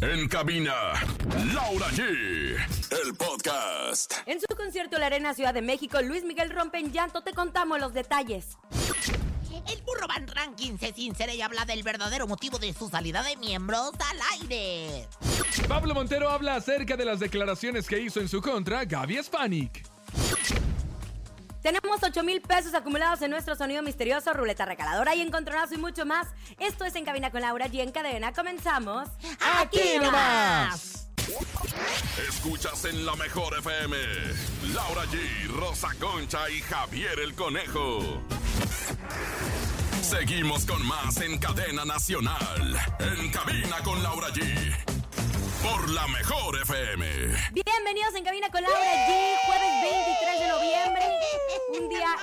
En cabina, Laura G. El podcast. En su concierto en la Arena Ciudad de México, Luis Miguel rompe en llanto. Te contamos los detalles. El burro Van Ranking se sincera y habla del verdadero motivo de su salida de miembros al aire. Pablo Montero habla acerca de las declaraciones que hizo en su contra Gaby Spanik. Tenemos 8 mil pesos acumulados en nuestro sonido misterioso, ruleta regaladora y encontronazo y mucho más. Esto es En Cabina con Laura y en cadena. Comenzamos. ¡Aquí nomás! Escuchas en la mejor FM. Laura G, Rosa Concha y Javier el Conejo. Seguimos con más en cadena nacional. En cabina con Laura G. Por la mejor FM. Bienvenidos en Cabina con Laura G, jueves 23 de noviembre.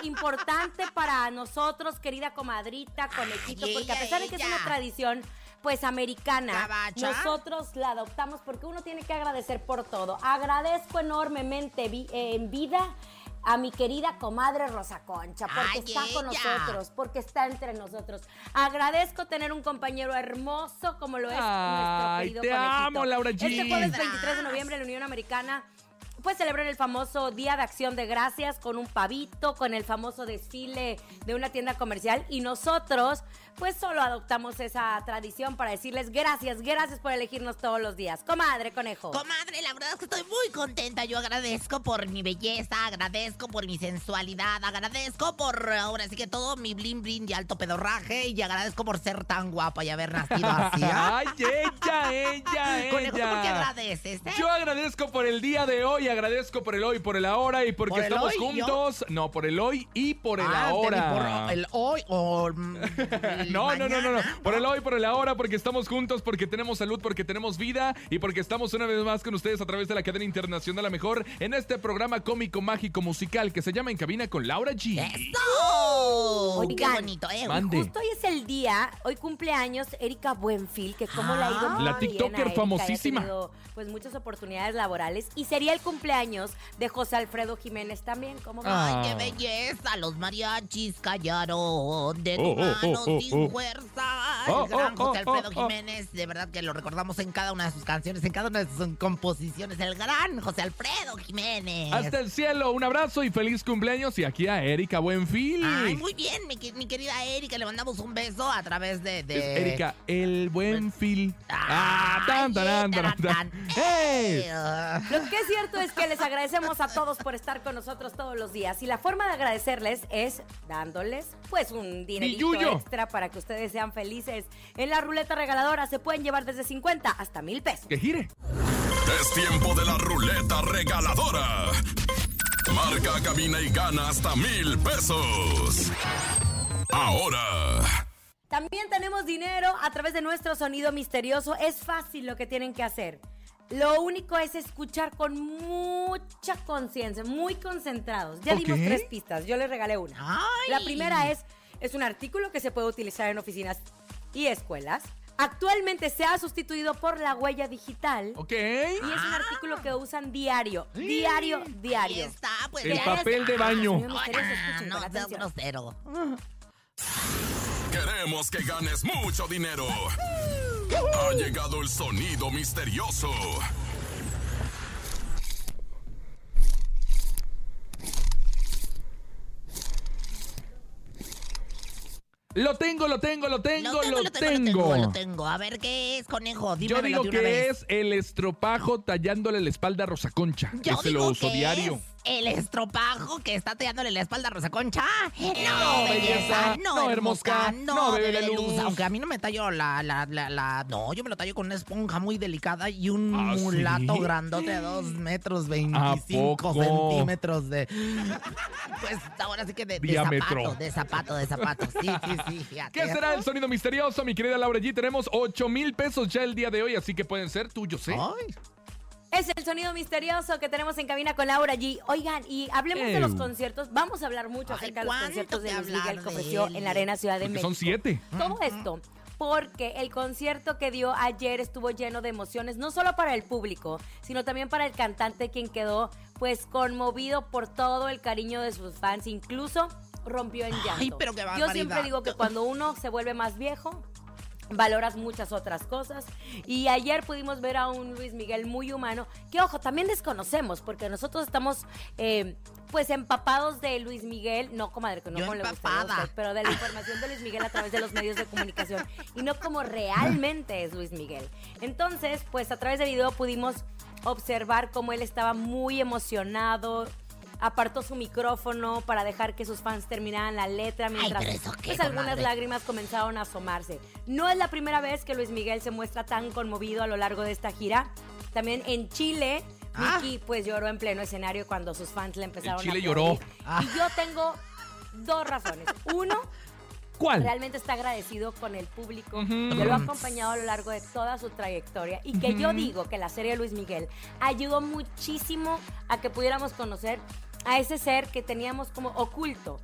Importante para nosotros, querida comadrita, conejito, Ay, porque a pesar de que es una tradición pues americana, nosotros la adoptamos porque uno tiene que agradecer por todo. Agradezco enormemente vi- eh, en vida a mi querida comadre Rosa Concha, porque Ay, está con nosotros, porque está entre nosotros. Agradezco tener un compañero hermoso como lo es Ay, nuestro querido te conejito. amo, Laura G. Este jueves 23 de noviembre la Unión Americana pues celebran el famoso Día de Acción de Gracias con un pavito, con el famoso desfile de una tienda comercial. Y nosotros pues solo adoptamos esa tradición para decirles gracias, gracias por elegirnos todos los días. Comadre, conejo. Comadre, la verdad es que estoy muy contenta. Yo agradezco por mi belleza, agradezco por mi sensualidad, agradezco por ahora sí que todo mi blin blin y alto pedorraje y agradezco por ser tan guapa y haber nacido así. ¿ah? Ay, ella, ella, Conejo, ¿por qué ella. agradeces? eh? Yo agradezco por el día de hoy, agradezco por el hoy, por el ahora y porque ¿Por el estamos hoy, yo? juntos. No, por el hoy y por el Ah, ahora. por el hoy o mm, el No, no, no, no, no. Por el hoy, por el ahora, porque estamos juntos, porque tenemos salud, porque tenemos vida y porque estamos una vez más con ustedes a través de la cadena internacional La Mejor en este programa cómico, mágico, musical que se llama En Cabina con Laura G. ¡Eso! ¡Qué Oigan, bonito, eh! Mande. Justo hoy es el día, hoy cumpleaños Erika Buenfil, que como la ha ido muy La bien a TikToker Erika, y ha famosísima. tenido, pues muchas oportunidades laborales y sería el cumpleaños de José Alfredo Jiménez también, como ¡Ay, Ah. qué belleza! Los mariachis callaron de tu Oh, oh, mano oh, oh, sin oh. fuerza. Oh, gran oh, José Alfredo oh, oh. Jiménez, de verdad que lo recordamos en cada una de sus canciones, en cada una de sus composiciones. El gran José Alfredo Jiménez. Hasta el cielo, un abrazo y feliz cumpleaños. Y aquí a Erika Buenfil. Ay, muy bien, mi, que- mi querida Erika, le mandamos un beso a través de... de- Es Erika, el Buenfil. Ah, tan, tan, tan, tan, tan. ¡Hey! Eh, Lo que es cierto es que les agradecemos a todos por estar con nosotros todos los días y la forma de agradecerles es dándoles pues un dinerito extra para que ustedes sean felices. En la ruleta regaladora se pueden llevar desde 50 hasta mil pesos. Que gire. Es tiempo de la ruleta regaladora. Marca, cabina y gana hasta mil pesos. Ahora. También tenemos dinero a través de nuestro sonido misterioso. Es fácil lo que tienen que hacer. Lo único es escuchar con mucha conciencia, muy concentrados. Ya dimos Ok. tres pistas, yo les regalé una. Ay. La primera es, es un artículo que se puede utilizar en oficinas y escuelas. Actualmente se ha sustituido por la huella digital. Ok. Y es un artículo que usan diario, diario, Ahí diario. está, pues El papel de baño. Ah, no grosero. Queremos que ganes mucho dinero. Ha llegado el sonido misterioso. Lo tengo, lo tengo, lo tengo, lo tengo. lo tengo, lo tengo. A ver, ¿qué es, conejo? Yo Dímelo digo de una que vez. es el estropajo tallándole la espalda a Rosa Concha. Yo Ese digo lo uso que diario. es el estropajo que está tallándole la espalda a Rosa Concha. No, belleza, no, no, hermosca, no, no, bebé luz. Aunque a mí no me tallo la, la, la, la- No, yo me lo tallo con una esponja muy delicada y un ¿Ah, sí? mulato grandote de 2 metros 25 poco? centímetros de... Pues ahora sí que de, de zapato, de zapato, de zapato. Sí, sí, sí, fíjate. ¿Qué será el sonido misterioso, mi querida Laura G? Tenemos 8 mil pesos ya el día de hoy, así que pueden ser tuyos, ¿eh? Ay, Es el sonido misterioso que tenemos en cabina con Laura G. Oigan, y hablemos de los conciertos. Vamos a hablar mucho Ay, acerca de los ¿cuánto conciertos de Luis Miguel que ofreció en la Arena Ciudad de Porque México. son siete. Todo esto porque el concierto que dio ayer estuvo lleno de emociones, no solo para el público, sino también para el cantante quien quedó pues conmovido por todo el cariño de sus fans, incluso rompió en llanto. Ay, pero qué Yo siempre digo que cuando uno se vuelve más viejo, valoras muchas otras cosas. Y ayer pudimos ver a un Luis Miguel muy humano, que ojo, también desconocemos, porque nosotros estamos eh, pues empapados de Luis Miguel, no comadre, que no Yo como le usted, pero de la información de Luis Miguel a través de los medios de comunicación y no como realmente es Luis Miguel. Entonces, pues a través de video pudimos observar cómo él estaba muy emocionado. Apartó su micrófono para dejar que sus fans terminaran la letra mientras qué, pues, algunas lágrimas comenzaron a asomarse. No es la primera vez que Luis Miguel se muestra tan conmovido a lo largo de esta gira. También en Chile, Ah. Mickey pues lloró en pleno escenario cuando sus fans le empezaron Chile a lloró. aplaudir. Ah. Y yo tengo dos razones. Uno, ¿Cuál? realmente está agradecido con el público que lo ha acompañado a lo largo de toda su trayectoria y que yo digo que la serie de Luis Miguel ayudó muchísimo a que pudiéramos conocer a ese ser que teníamos como oculto.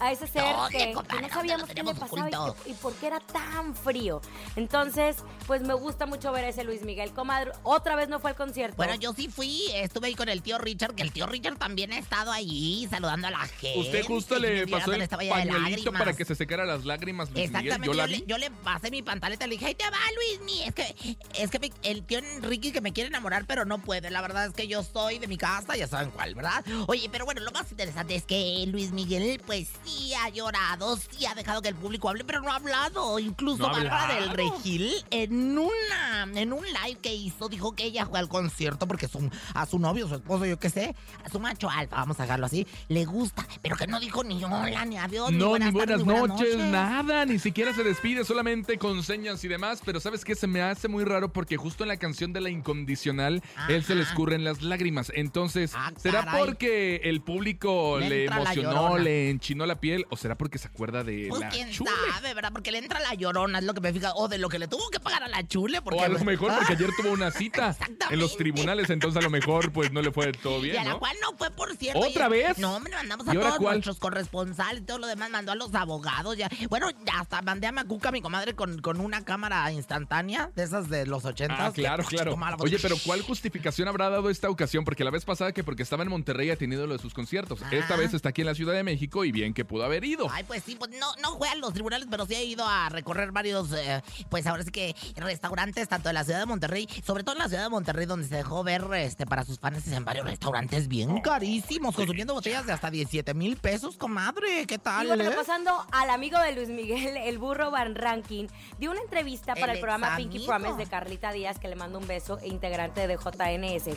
A ese ser ¿Dónde, que, no ¿Dónde sabíamos qué le pasaba y, oculto? y por qué era tan frío. Entonces, pues me gusta mucho ver a ese Luis Miguel. Comadre, otra vez no fue al concierto. Bueno, yo sí fui, estuve ahí con el tío Richard, que el tío Richard también ha estado ahí saludando a la gente. Usted justo le pasó el estaba llena de pañuelito lágrimas. para que se secara las lágrimas, Luis Miguel. Exactamente, Yo yo, la le, yo le pasé mi pantaleta y le dije, ahí te va, Luismi. Es que, es que me- el tío Enrique que me quiere enamorar, pero no puede. La verdad es que yo soy de mi casa, ya saben cuál, ¿verdad? Oye, pero bueno, lo más interesante es que Luis Miguel, pues sí ha llorado, sí ha dejado que el público hable, pero no ha hablado. Incluso No Bárbara del Regil, en una, en un live que hizo, dijo que ella fue al concierto porque su, a su novio, su esposo, yo qué sé, a su macho alfa, vamos a dejarlo así, le gusta, pero que no dijo ni hola, ni adiós, ni No, buenas, ni buenas tardes, ni noches, nada, ni siquiera se despide, solamente con señas y demás. Pero ¿sabes qué? Se me hace muy raro porque justo en la canción de la incondicional, él se le escurren las lágrimas. Entonces, Ah, ¿será porque el público Le le, emocionó, le enchinó la piel? ¿O será porque se acuerda de Pues la quién chule? sabe, ¿verdad? Porque le entra la llorona, es lo que me fija. O de lo que le tuvo que pagar a la chule. Porque, O a lo mejor porque ah, ayer tuvo una cita en los tribunales, entonces a lo mejor pues no le fue todo Y a bien, la ¿no? cual no fue, por cierto. ¿Otra Oye, vez? No, hombre, mandamos a ¿Y ahora todos cuál? nuestros corresponsales y todo lo demás. Mandó a los abogados. ya Bueno, ya hasta mandé a Macuca, mi comadre, con, con una cámara instantánea de esas de los ochentas. Ah, claro, que- claro. Oye, pero ¿cuál justificación habrá dado esta ocasión? Porque la vez pasada que porque estaba en Monterrey ha tenido lo de sus conciertos. Esta Ah. vez está aquí en la Ciudad de México y bien que pudo haber ido. Ay, pues sí, pues no, no fue a los tribunales, pero sí he ido a recorrer varios, eh, pues ahora sí que restaurantes, tanto de la ciudad de Monterrey, sobre todo en la ciudad de Monterrey, donde se dejó ver este para sus fans en varios restaurantes bien carísimos, consumiendo botellas de hasta 17 mil pesos, comadre. ¿Qué Y tal? bueno, eh? pasando al amigo de Luis Miguel, el burro Van Ranking, dio una entrevista para El el programa. Pinky Promise de Carlita Díaz, que le mando un beso, e integrante de JNS.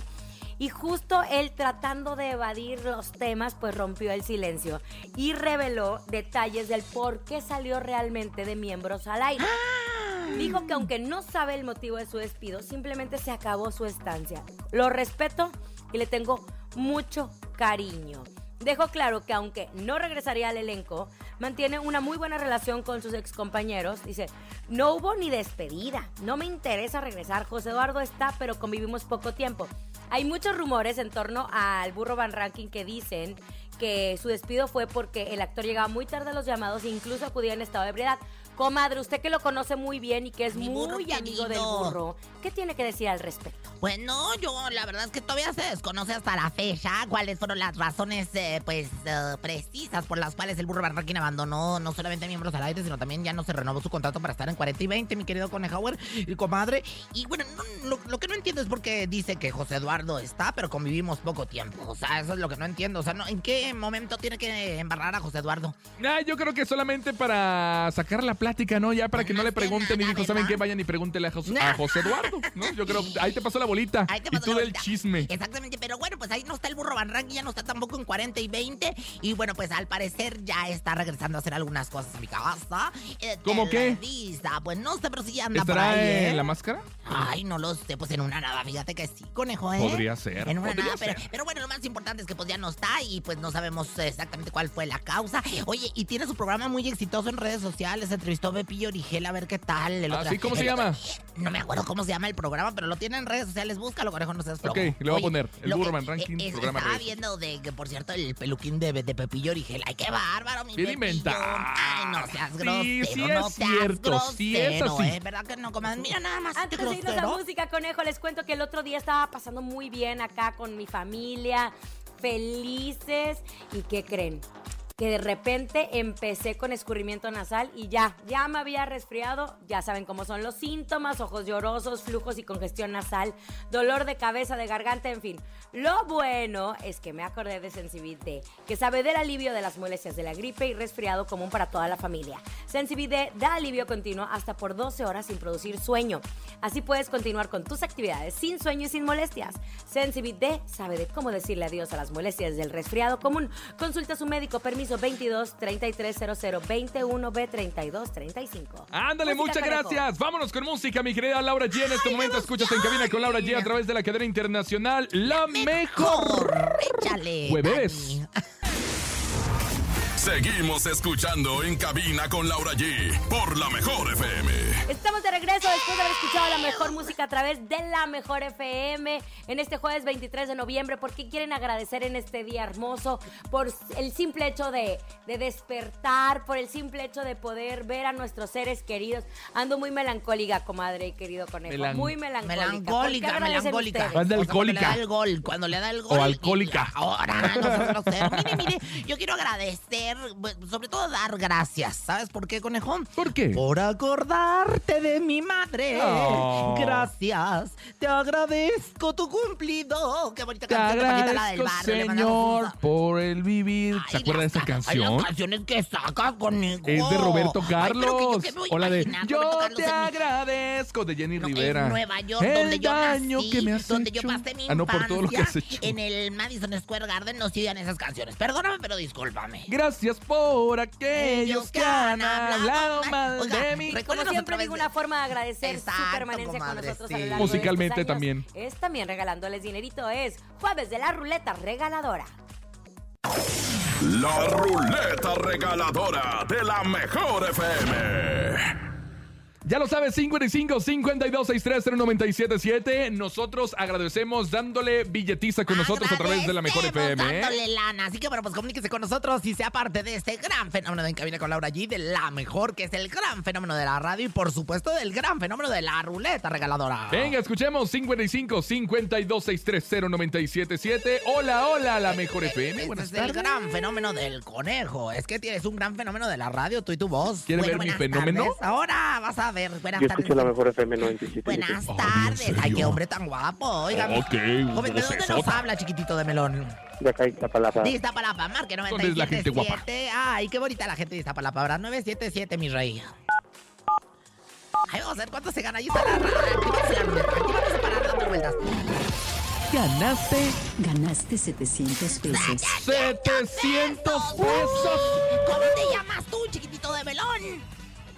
Y justo él tratando de evadir los temas, pues rompió el silencio y reveló detalles del por qué salió realmente de miembros al aire. Dijo que aunque no sabe el motivo de su despido, simplemente se acabó su estancia. Lo respeto y le tengo mucho cariño. Dejó claro que aunque no regresaría al elenco, mantiene una muy buena relación con sus excompañeros. Dice, no hubo ni despedida, no me interesa regresar. José Eduardo está, pero convivimos poco tiempo. Hay muchos rumores en torno al burro Van Ranking que dicen que su despido fue porque el actor llegaba muy tarde a los llamados e incluso acudía en estado de ebriedad. Comadre, usted que lo conoce muy bien y que es Mi burro muy amigo del burro, ¿qué tiene que decir al respecto? Bueno, yo la verdad es que todavía se desconoce hasta la fecha cuáles fueron las razones, eh, pues, eh, precisas por las cuales el burro Van Rankin abandonó no solamente miembros al aire, sino también ya no se renovó su contrato para estar en 40 y 20, mi querido Conejauer y comadre. Y bueno, no- lo, lo que no entiendo es por qué dice que José Eduardo está, pero convivimos poco tiempo. O sea, eso es lo que no entiendo. O sea, no, ¿en qué momento tiene que embarrar a José Eduardo? Ah, yo creo que solamente para sacar la plática, ¿no? Ya para que no le pregunten y dijo, ¿saben qué? Vayan y pregúntele a, Jos- a José Eduardo, ¿no? Yo creo, ahí te pasó la bolita. Ahí te y pasó tú la del chisme. Exactamente, pero bueno, pues ahí no está el burro Van ya no está tampoco en 40 y 20. Y bueno, pues al parecer ya está regresando a hacer algunas cosas a mi casa. Eh, ¿Cómo qué? Pues no sé, pero sí anda por ¿Estará ahí, ¿eh? en la máscara? Ay, no lo sé, pues en una nada, fíjate que sí, conejo, ¿eh? Podría ser, En una nada, pero, pero bueno, lo más importante es que pues ya no está y pues no sabemos exactamente cuál fue la causa. Oye, y tiene su programa muy exitoso en redes sociales, entrevistó a Pepillo Origel a ver qué tal. el Ah, otro- ¿sí? ¿Cómo se el otro- llama? No me acuerdo cómo se llama el programa, pero lo tiene en redes sociales, búscalo, conejo, no seas flojo. Ok, le voy a poner el que- Van Ranking, es- programa Estaba redes viendo de que, por cierto, el peluquín de, de Pepillo Origel. Ay, qué bárbaro, mi Bien inventado. Ay, no seas Sí, grosero, sí no es seas cierto, sí es grosero, así. ¿eh? ¿Verdad que no, comadre? Mira nada más Antes de irnos a grosero. música, conejo, les cuento que el otro día estaba pasando muy bien acá con mi familia, felices. ¿Y qué creen? Que de repente empecé con escurrimiento nasal y ya, ya me había resfriado, ya saben cómo son los síntomas, ojos llorosos, flujos y congestión nasal, dolor de cabeza, de garganta, en fin. Lo bueno es que me acordé de Sensibid que sabe del alivio de las molestias de la gripe y resfriado común para toda la familia. Sensibid da alivio continuo hasta por 12 horas sin producir sueño. Así puedes continuar con tus actividades sin sueño y sin molestias. Sensibid sabe de cómo decirle adiós a las molestias del resfriado común. Consulta a su médico, permiso 22 3300 21 B 32 35. Ándale, muchas gracias. Vámonos con música, mi querida Laura G. En este momento escuchas en cabina con Laura G a través de la cadena internacional La Mejor. Échale. Jueves. Seguimos escuchando en cabina con Laura G por la mejor FM. Estamos de regreso después de haber escuchado la mejor música a través de la mejor FM en este jueves 23 de noviembre. porque quieren agradecer en este día hermoso? Por el simple hecho de, de despertar, por el simple hecho de poder ver a nuestros seres queridos. Ando muy melancólica, comadre y querido conejo. Melan- muy melancólica. Melancólica, ¿Por qué agradecen melancólica. alcohólica. Cuando le da el gol, cuando le da el gol. O alcohólica. Ahora, no seas grosero. Mire, mire, yo quiero agradecer, sobre todo dar gracias. ¿Sabes por qué, conejo? ¿Por qué? Por acordarte de mi madre. Oh. Gracias. Te agradezco tu cumplido. Qué bonita Te canción de Paquita, la del agradezco, barrio. Señor, por el vivir. ¿Se Ay, acuerda de esa ca- ay, canción? las canciones que sacas conmigo. Es de Roberto Ay, Carlos. voy o la de Yo te agradezco de Jenny Rivera. En Nueva York, el donde yo nací, que me has donde hecho. yo pasé mi Ah, no, por todo lo que has infancia, hecho. En el Madison Square Garden no siguen esas canciones. Perdóname, pero discúlpame. Gracias por aquellos que han hablado mal Oiga, de mí. Como siempre digo una forma de agradecer Exacto, su permanencia con nosotros a sí. lo largo de Musicalmente estos años. también. Es también regalándoles dinerito. Es jueves de la ruleta regaladora. La ruleta regaladora de la mejor FM. Ya lo sabes, 55 52 63 0977. Nosotros agradecemos dándole billetiza con nosotros a través de la mejor FM. ¿eh? dándole lana. Así que bueno, pues comuníquese con nosotros y sea parte de este gran fenómeno de En Cabina con Laura G, de la mejor, que es el gran fenómeno de la radio y por supuesto del gran fenómeno de la ruleta regaladora. Venga, escuchemos 55 52 63 0977. Hola, hola, la mejor FM. Este Buenas es el gran fenómeno del conejo. Es que tienes un gran fenómeno de la radio, tú y tu voz. ¿Quiere ver mi fenómeno? tardes. Ahora vas a ver. Buenas Yo tardes. escucho la mejor FM 97. Buenas Oh, ¿en tardes. Ay, qué hombre tan guapo. Oiga, Ok, joven, ¿de dónde nos vocesota. habla, chiquitito de melón? De acá Iztapalapa. De Iztapalapa, marque ¿Dónde es la gente guapa? 977. Ay, qué bonita la gente de Iztapalapa, ¿verdad? 977, mi rey. Ay, vamos a ver cuánto se gana. Ahí está la Activamos la ruleta. Aquí vamos a parar dando vueltas. Ganaste Ganaste 700 pesos. 700 pesos. ¿Cómo te llamas tú, chiquitito de melón?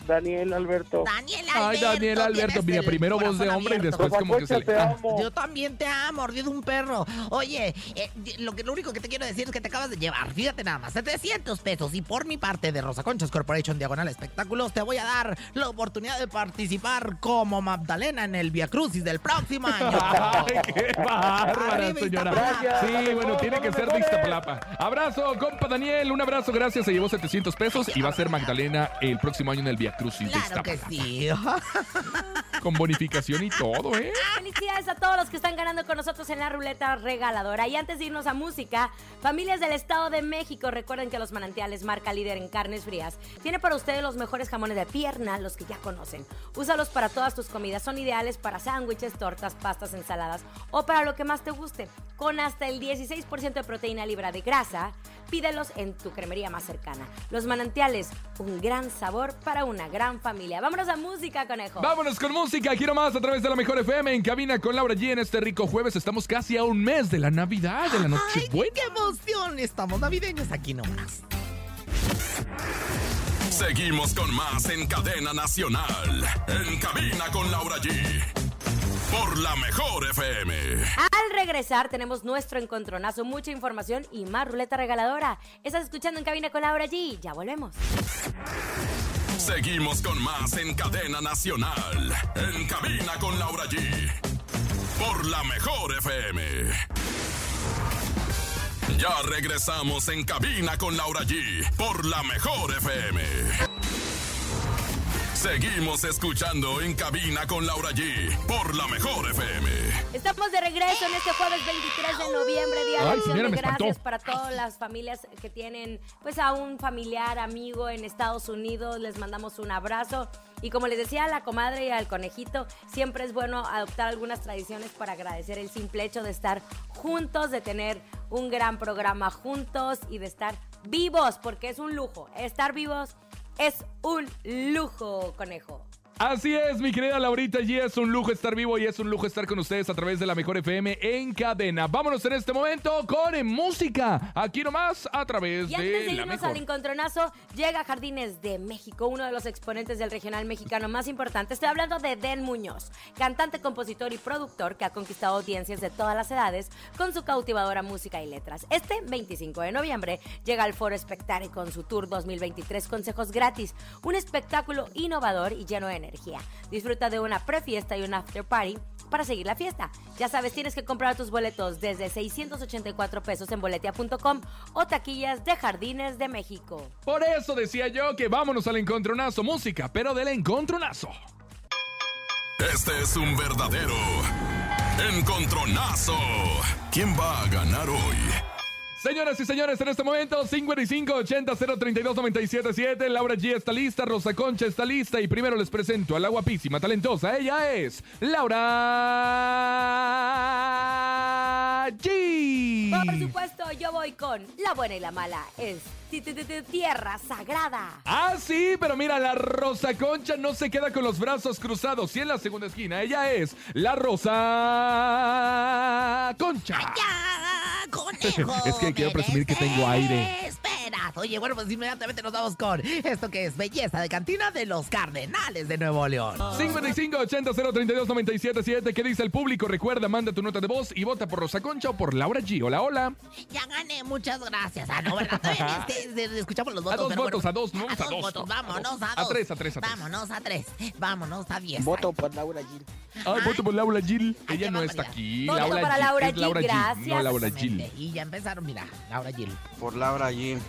Daniel Alberto. Daniel Ay, Alberto. Daniel Alberto. Mira, primero voz de hombre y después como que se le. te amo. Yo también te amo, mordido un perro. Oye, eh, lo, que, lo único que te quiero decir es que te acabas de llevar, fíjate nada más, 700 pesos. Y por mi parte de Rosa Conchas Corporation Diagonal Espectáculos, te voy a dar la oportunidad de participar como Magdalena en el Via Crucis del próximo año. Ay, qué bárbara, señora. Sí, bueno, tiene que ser de Iztapalapa. Abrazo, compa Daniel. Un abrazo, gracias. Se llevó 700 pesos y va a ser Magdalena el próximo año en el Via Crucis de Claro que Iztapalapa. sí. Con bonificación y todo, ¿eh? Felicidades a todos los que están ganando con nosotros en la ruleta regaladora. Y antes de irnos a música, familias del Estado de México, recuerden que los manantiales marca líder en carnes frías. Tiene para ustedes los mejores jamones de pierna, los que ya conocen. Úsalos para todas tus comidas. Son ideales para sándwiches, tortas, pastas, ensaladas o para lo que más te guste. Con hasta el 16% de proteína libre de grasa, pídelos en tu cremería más cercana. Los manantiales, un gran sabor para una gran familia. Vámonos a música, conejo. Vámonos con música. Quiero más a través de la mejor FM en cabina con Laura G en este rico jueves. Estamos casi a un mes de la Navidad, de la ¡Ay, Nochebuena. qué emoción! Estamos navideños aquí nomás. Seguimos con más en cadena nacional. En cabina con Laura G. Por la mejor FM. Al regresar tenemos nuestro encontronazo, mucha información y más ruleta regaladora. Estás escuchando en cabina con Laura G. Ya volvemos. Seguimos con más en cadena nacional. En cabina con Laura G. Por la mejor FM. Ya regresamos en cabina con Laura G. Por la mejor FM. Seguimos escuchando en cabina con Laura G. Por la mejor FM. Estamos de regreso en este jueves 23 de noviembre, Día de Acción. Gracias para todas las familias que tienen pues a un familiar, amigo en Estados Unidos. Les mandamos un abrazo. Y como les decía a la comadre y al conejito, siempre es bueno adoptar algunas tradiciones para agradecer el simple hecho de estar juntos, de tener un gran programa juntos y de estar vivos, porque es un lujo. Estar vivos es un lujo, conejo. Así es, mi querida Laurita, y es un lujo estar vivo y es un lujo estar con ustedes a través de la Mejor FM en cadena. Vámonos en este momento con música, aquí nomás a través Y antes de de la irnos Mejor. al encontronazo, llega Jardines de México, uno de los exponentes del regional mexicano más importante. Estoy hablando de Den Muñoz, cantante, compositor y productor que ha conquistado audiencias de todas las edades con su cautivadora música y letras. Este 25 de noviembre llega al Foro Spectare con su Tour 2023 Consejos Gratis, un espectáculo innovador y lleno de energía. Disfruta de una prefiesta y un after party para seguir la fiesta. Ya sabes, tienes que comprar tus boletos desde 684 pesos en boletia.com o taquillas de Jardines de México. Por eso decía yo que vámonos al encontronazo, música, pero del encontronazo. Este es un verdadero encontronazo. ¿Quién va a ganar hoy? Señoras y señores, en este momento 5580-032-977. Laura G está lista, Rosa Concha está lista y primero les presento a la guapísima, talentosa. Ella es Laura G. Por supuesto, yo voy con la buena y la mala. Es ti- ti- ti- ti- tierra sagrada. Ah, sí, pero mira, la Rosa Concha no se queda con los brazos cruzados. Y en la segunda esquina, ella es la Rosa Concha. ¡Ya, conejo! Es que quiero presumir que tengo aire. Oye, bueno, pues inmediatamente nos vamos con esto que es Belleza de Cantina de los Cardenales de Nuevo León. 5580-032-977. ¿Qué dice el público? Recuerda, manda tu nota de voz y vota por Rosa Concha o por Laura G. Hola, hola. Ya gané, muchas gracias. Ah, no, ¿verdad? Este- escuchamos los votos. dos pero votos, a dos, ¿no? A A dos dos, votos, no, a vámonos dos. a A dos. tres, a tres, a tres. Vámonos a tres. Vámonos a diez. Voto por Laura Gil. Ay, voto por Laura G. Ay, Ella no está aquí. Voto Laura para. Laura Es G, Laura G. No gracias. Laura G. Exactamente. Y ya empezaron, mira, Laura Gil. Por Laura Gil.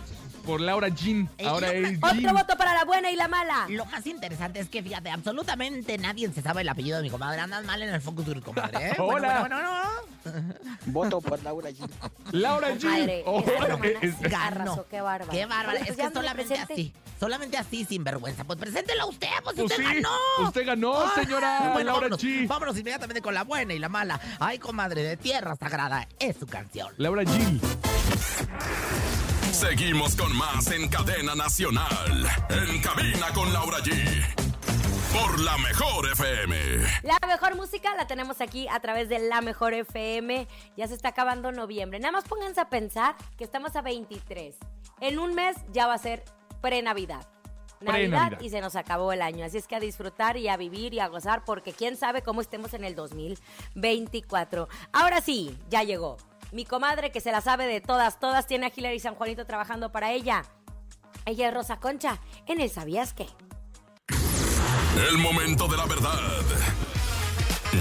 Por Laura G. Ahora es Otro voto para la buena y la mala. Lo más interesante es que, fíjate, absolutamente nadie se sabe el apellido de mi comadre. Andas mal en el focus group, comadre. ¿eh? Hola. Bueno, bueno, bueno, Voto por Laura Gil. Laura G. Oh, es- sí arrasó, qué bárbaro. Qué bárbaro. Es que solamente presente. así. Solamente así, sin vergüenza. Pues preséntela usted, pues, Pues usted sí, ganó. usted ganó, señora Bueno, Laura vámonos, G. vámonos inmediatamente con la buena y la mala. Ay, comadre, de tierra sagrada es su canción. Laura G. Seguimos con más en cadena nacional. En cabina con Laura G. Por la mejor FM. La mejor música la tenemos aquí a través de La Mejor FM. Ya se está acabando noviembre. Nada más pónganse a pensar que estamos a 23. En un mes ya va a ser pre-Navidad. Navidad Pre-Navidad. y se nos acabó el año. Así es que a disfrutar y a vivir y a gozar porque quién sabe cómo estemos en el 2024. Ahora sí, ya llegó. Mi comadre que se la sabe de todas, todas tiene a Hilary San Juanito trabajando para ella. Ella es Rosa Concha en el ¿Sabías qué? El momento de la verdad.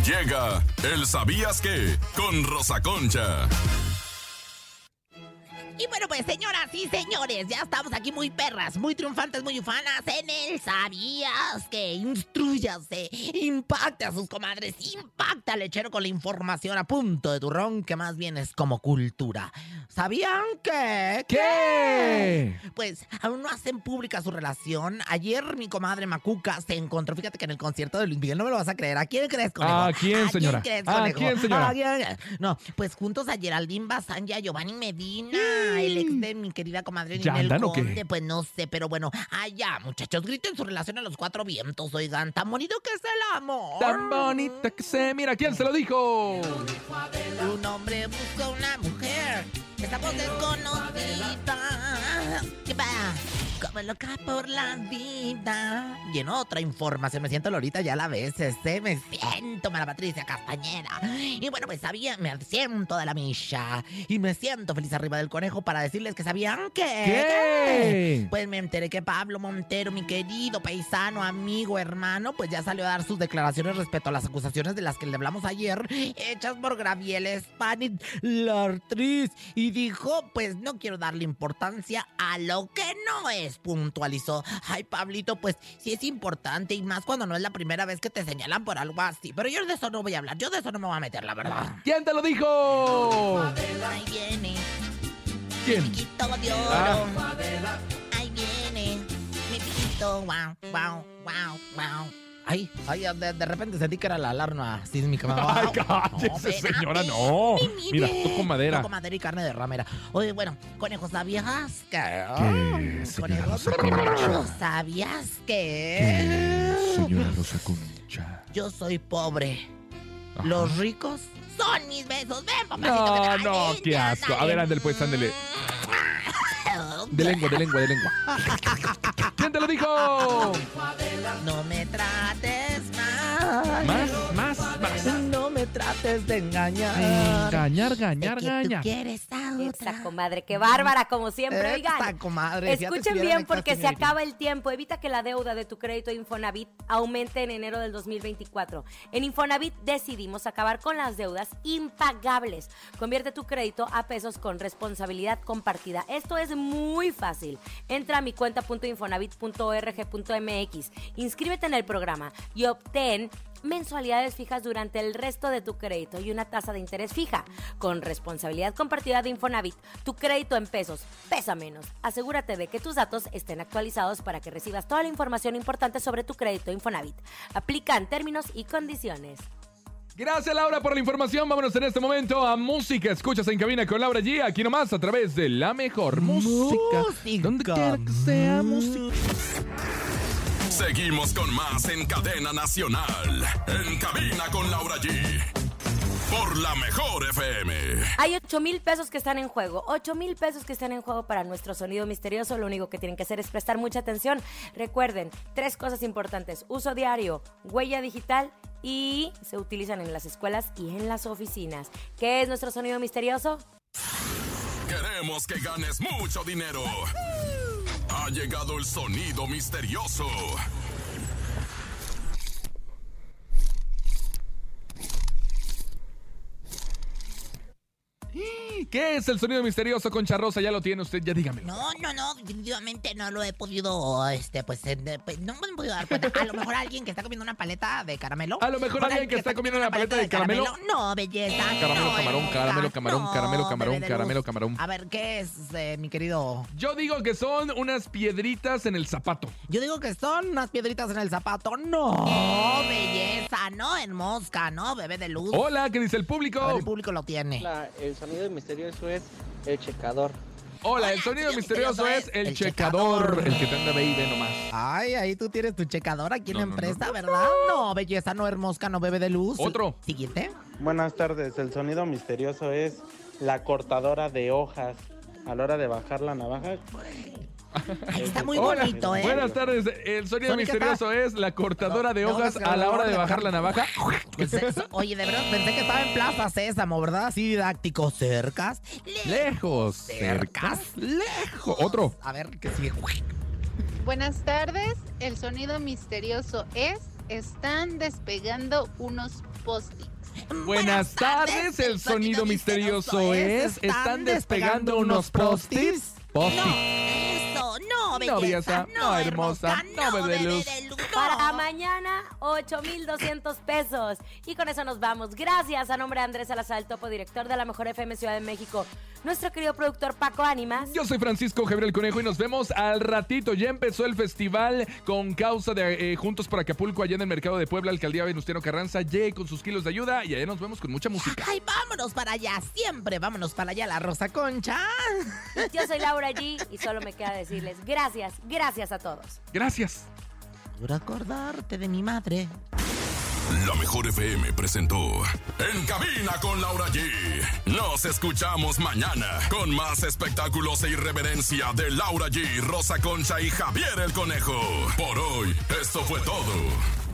Llega el ¿Sabías qué? Con Rosa Concha. Y bueno, pues señoras y señores, ya estamos aquí muy perras, muy triunfantes, muy ufanas en el ¿Sabías que? Instruyase, impacte a sus comadres, impacta al lechero con la información a punto de turrón, que más bien es como cultura. ¿Sabían que? ¿Qué? Pues aún no hacen pública su relación. Ayer mi comadre Macuca se encontró, fíjate que en el concierto de Luis Miguel, no me lo vas a creer. ¿A quién crees, conejo? ¿A quién, señora? crees, ¿A quién, señora? ¿A quién? No, pues juntos a Geraldine Bazán y a Giovanni Medina, el ex de mi querida comadre ¿Ya Ninel andan o qué? Conde. Pues no sé, pero bueno, allá, muchachos, griten su relación a los cuatro vientos, oigan, tan bonito que es el amor. Tan bonita que se mira. ¿Quién se lo dijo? Un hombre busca una mujer. Esta voz desconocida. Que va como loca por la vida. Y en otra información, me siento Lorita ya a la vez. Este, me siento Mara Patricia Castañera. Y bueno, pues sabía, me siento de la milla. Y me siento feliz arriba del conejo para decirles que sabían que. ¿Qué? Pues me enteré que Pablo Montero, mi querido paisano, amigo, hermano, pues ya salió a dar sus declaraciones respecto a las acusaciones de las que le hablamos ayer, hechas por Graviela Spanik, la actriz y dijo, pues no quiero darle importancia a lo que no es, puntualizó. Ay, Pablito, pues sí es importante y más cuando no es la primera vez que te señalan por algo así. Pero yo de eso no voy a hablar, yo de eso no me voy a meter, la verdad. ¿Quién te lo dijo? Ahí viene ¿Quién? piquito de oro. Ah. Ahí viene mi piquito, wow, wow, wow, wow. Ay, ay, de, de repente sentí que era la alarma sísmica. Ay, cállese, espérate. señora, no. Mi, mi, Mira, mi. toco madera. Toco madera y carne de ramera. Oye, bueno, conejos, ¿sabías que? ¿Qué, señora Conejos, Rosa? ¿sabías que? Señora Rosa Concha. Yo soy pobre. Ajá. Los ricos son mis besos. Ven, papacito. No, no, qué asco. A ver, ándale, pues, ándale. De lengua, de lengua, de lengua. ¿Quién te lo dijo? No me trates trates de engañar. Engañar, Sé gañar, que tú gañar. quieres a otra. Esa comadre, qué bárbara, como siempre. Esta Oigan, comadre, escuchen bien porque se acaba el tiempo. Evita que la deuda de tu crédito Infonavit aumente en enero del 2024. En Infonavit decidimos acabar con las deudas impagables. Convierte tu crédito a pesos con responsabilidad compartida. Esto es muy fácil. Entra a mi cuenta.infonavit.org.mx, inscríbete en el programa y obtén mensualidades fijas durante el resto de tu crédito y una tasa de interés fija. Con responsabilidad compartida de Infonavit, tu crédito en pesos pesa menos. Asegúrate de que tus datos estén actualizados para que recibas toda la información importante sobre tu crédito Infonavit. Aplican términos y condiciones. Gracias, Laura, por la información. Vámonos en este momento a música. Escuchas en cabina con Laura G. Aquí nomás a través de la mejor música. Música. Donde quiera que sea música. Seguimos con más en cadena nacional. En cabina con Laura G. Por la mejor FM. Hay 8 mil pesos que están en juego. 8 mil pesos que están en juego para nuestro sonido misterioso. Lo único que tienen que hacer es prestar mucha atención. Recuerden, tres cosas importantes. Uso diario, huella digital y se utilizan en las escuelas y en las oficinas. ¿Qué es nuestro sonido misterioso? Queremos que ganes mucho dinero. Ha llegado el sonido misterioso. ¿Qué es el sonido misterioso, Concha Rosa? Ya lo tiene usted, ya dígamelo. No, no, no, definitivamente no lo he podido, este, pues, eh, pues, no me he podido dar cuenta. A lo mejor alguien que está comiendo una paleta de caramelo. A lo mejor alguien que está comiendo una paleta de caramelo. No, belleza. Caramelo, no, camarón, caramelo, camarón, No, caramelo, camarón, caramelo, camarón. A ver, ¿qué es, eh, mi querido? Yo digo que son unas piedritas en el zapato. Yo digo que son unas piedritas en el zapato. No, belleza, no, hermosa, no, bebé de luz. Hola, ¿qué dice el ver, público? el público lo tiene. La- el sonido misterioso es el checador. Hola, el sonido misterioso misterioso es el el checador, checador. el que te anda baby nomás. Ay, ahí tú tienes tu checador aquí en No, la no, empresa, ¿verdad? No, belleza, no, hermosa, no, bebé de luz. Otro. Siguiente. Buenas tardes, el sonido misterioso es la cortadora de hojas. A la hora de bajar la navaja, Ay, está muy Hola, bonito, ¿eh? Buenas tardes. El sonido Sónica misterioso es la cortadora de hojas a la hora de bajar la navaja. Pues eso, oye, de verdad pensé que estaba en Plaza Sésamo, ¿verdad? Así didáctico, cercas. Lejos, Cercas, cercas. lejos. Otro. A ver, ¿qué sigue? Buenas tardes, el sonido misterioso es, están despegando unos post-its. Buenas tardes. El sonido misterioso es están despegando unos post-its. Post-it. Eso, no, belleza, belleza, no, no, hermosa, no, no, bebé luz. de luz, no. Para mañana, 8,200 pesos. Y con eso nos vamos. Gracias a nombre de Andrés Salazar, el topo director de la Mejor FM Ciudad de México. Nuestro querido productor Paco Ánimas. Yo soy Francisco Gabriel Conejo y nos vemos al ratito. Ya empezó el festival con causa de eh, Juntos por Acapulco allá en el Mercado de Puebla, Alcaldía Venustiano Carranza. Llegue con sus kilos de ayuda y allá nos vemos con mucha música. Ay, vámonos para allá, siempre vámonos para allá, la Rosa Concha. Yo soy Laura G y solo me queda decirles gracias, gracias a todos. Gracias. Por acordarte de mi madre. La mejor FM presentó En cabina con Laura G. Nos escuchamos mañana con más espectáculos e irreverencia de Laura G, Rosa Concha y Javier el Conejo. Por hoy, esto fue todo.